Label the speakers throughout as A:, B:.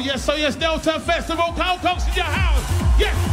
A: Oh, yes, oh, yes, Delta Festival. Cow Cox in your house. Yes.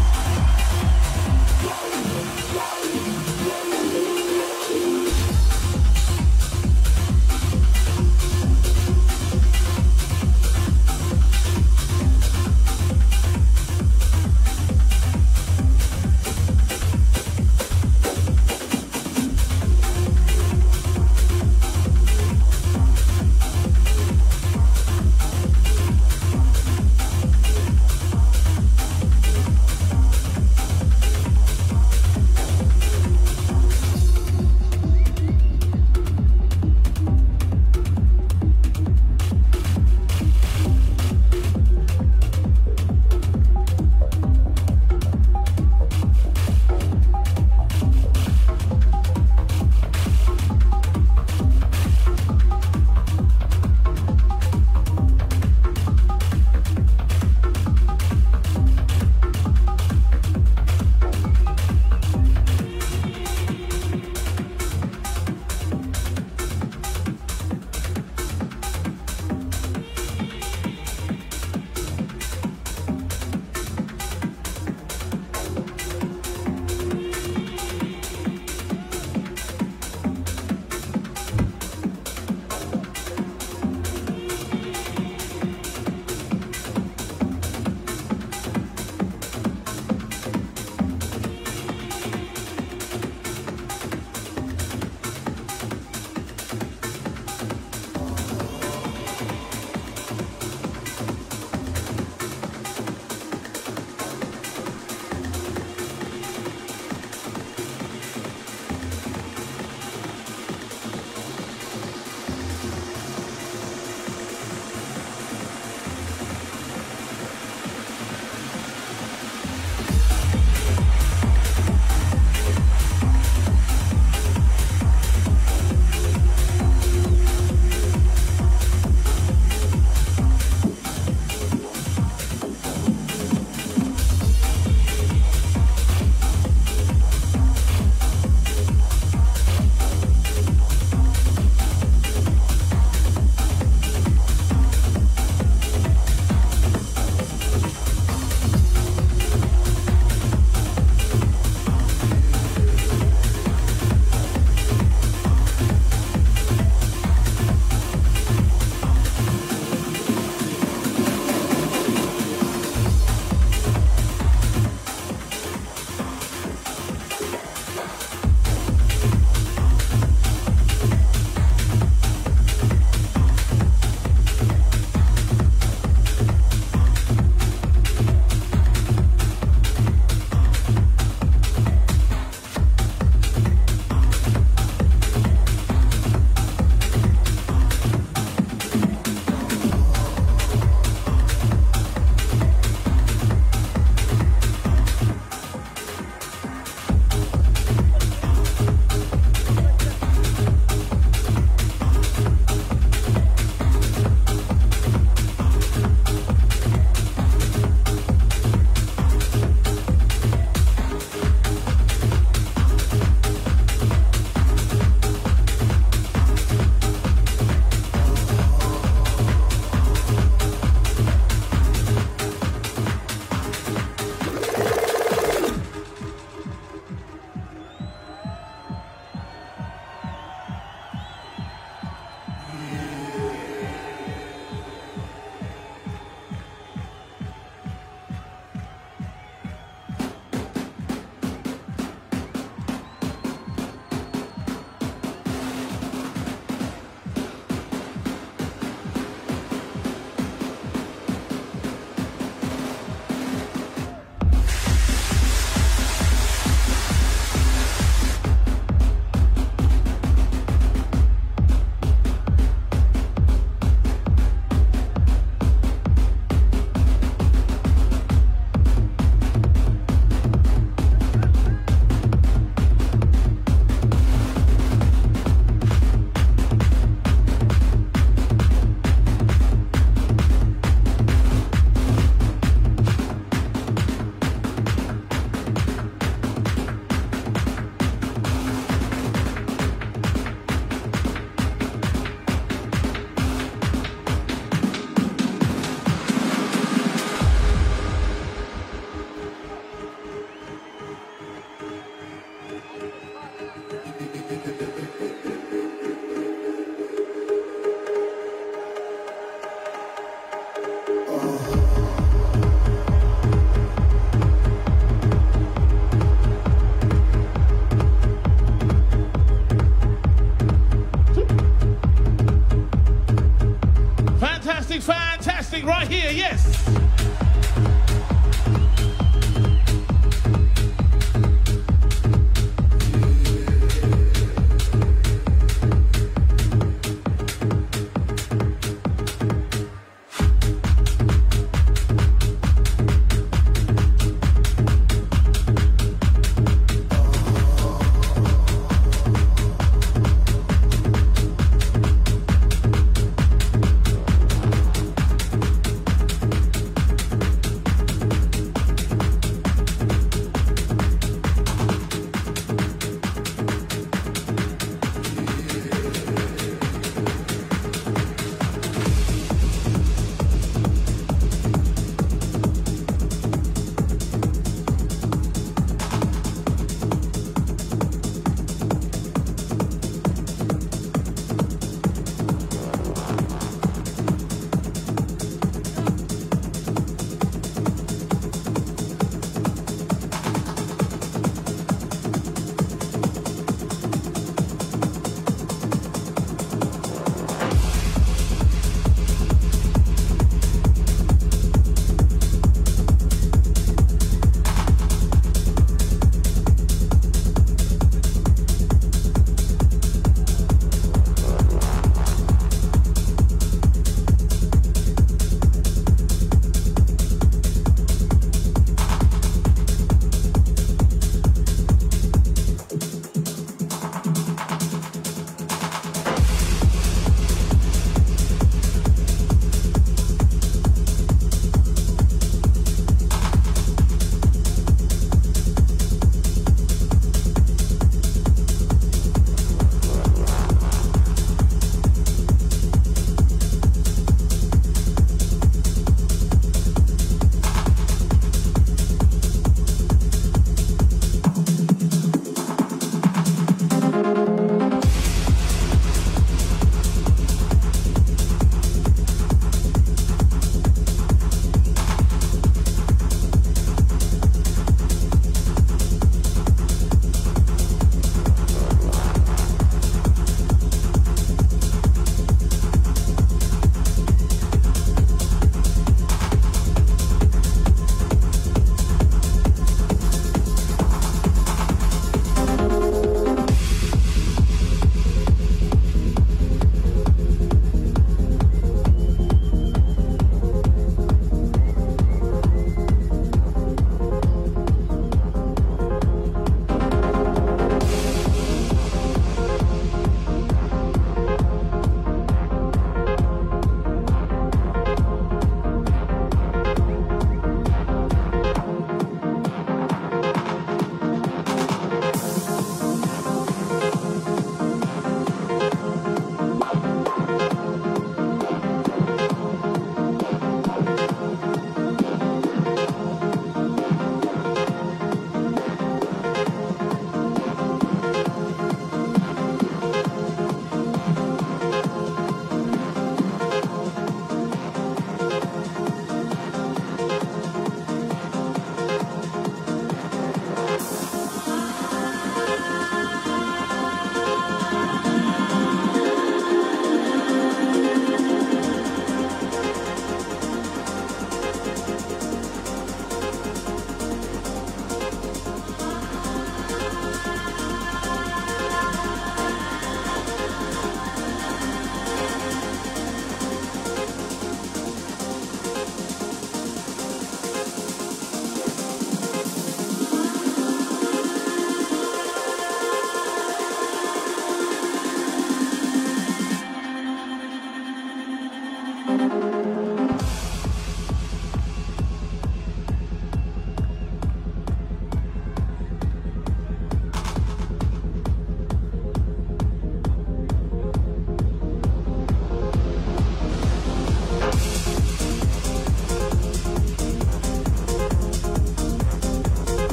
A: Here, yes.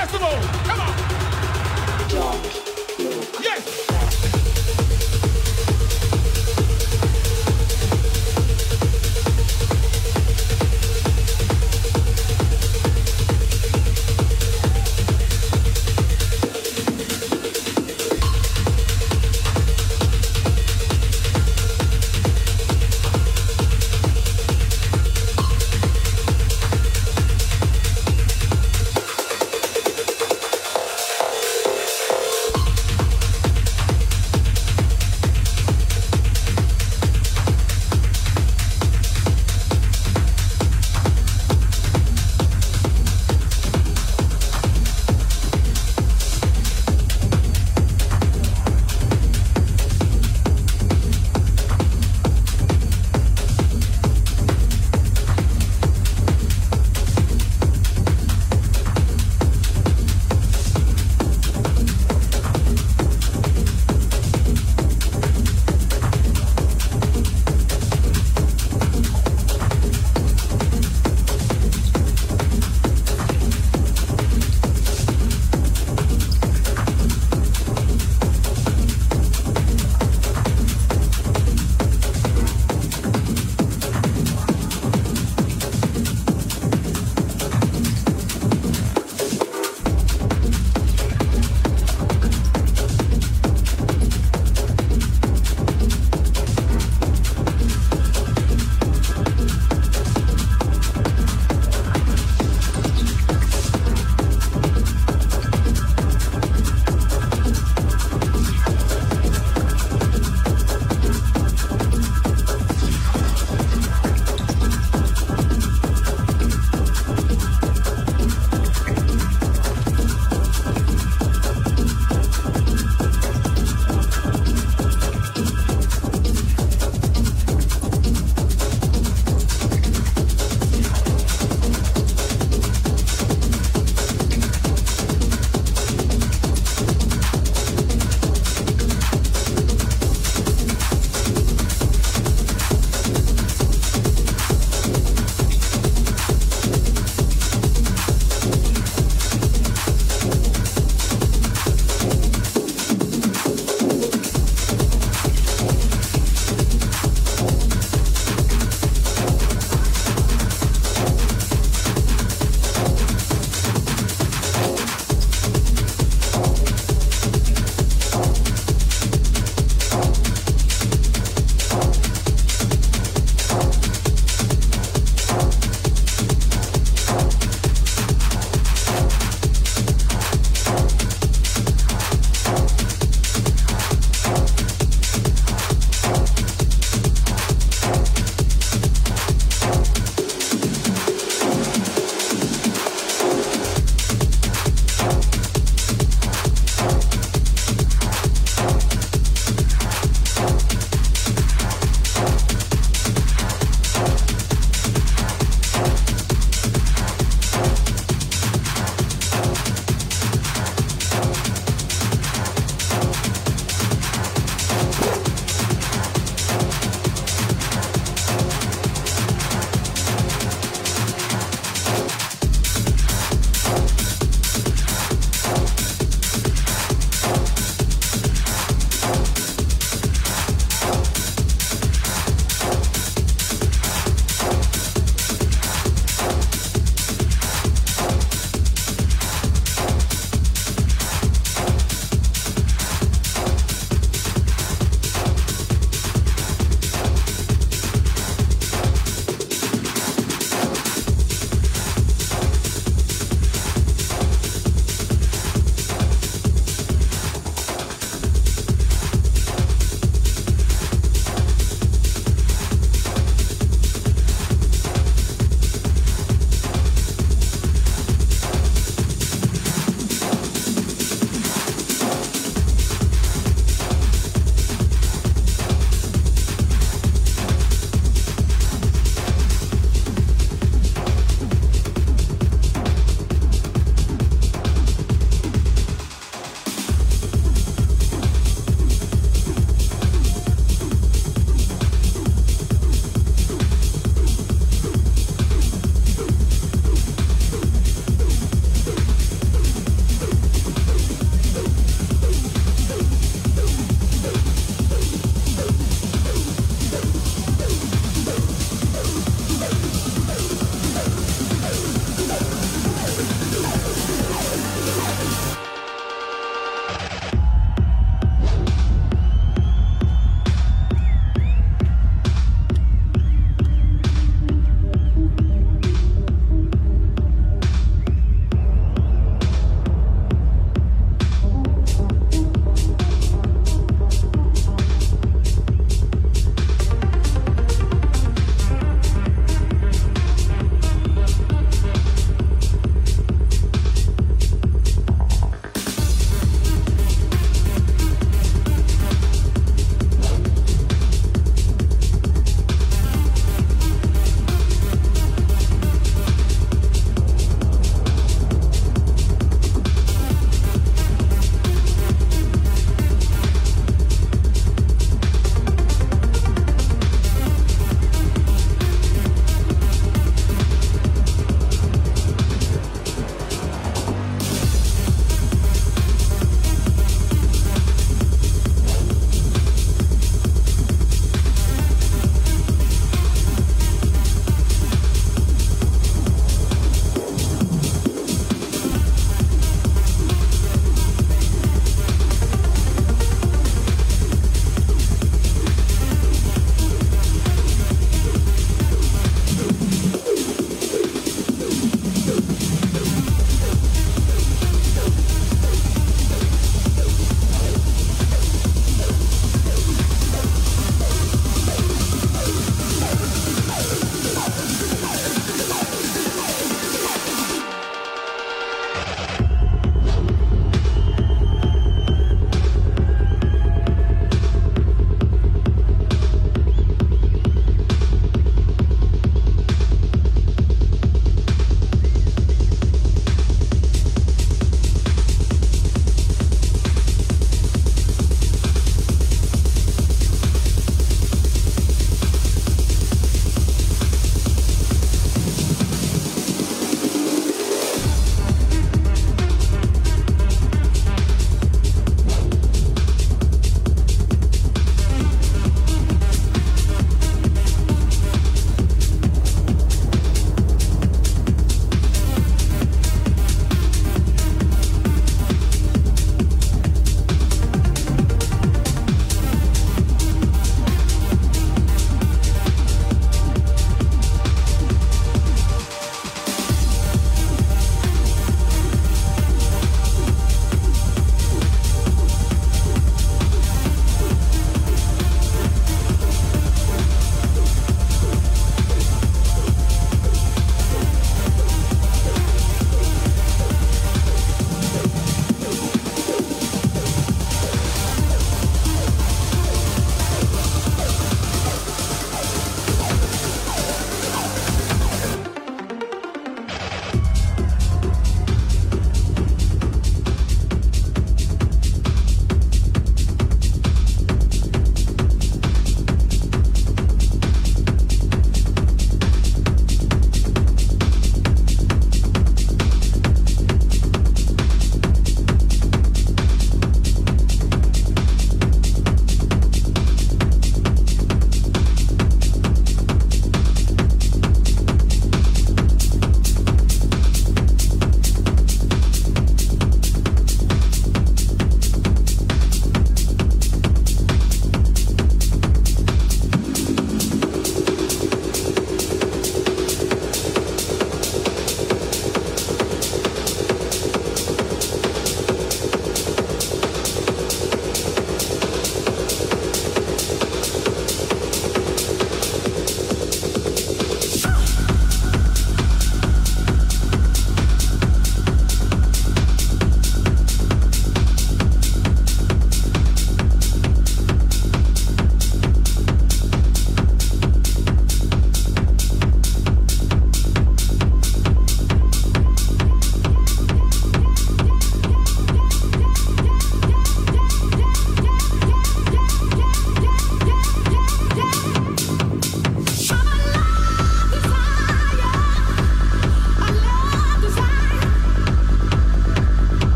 A: Festival. Come on.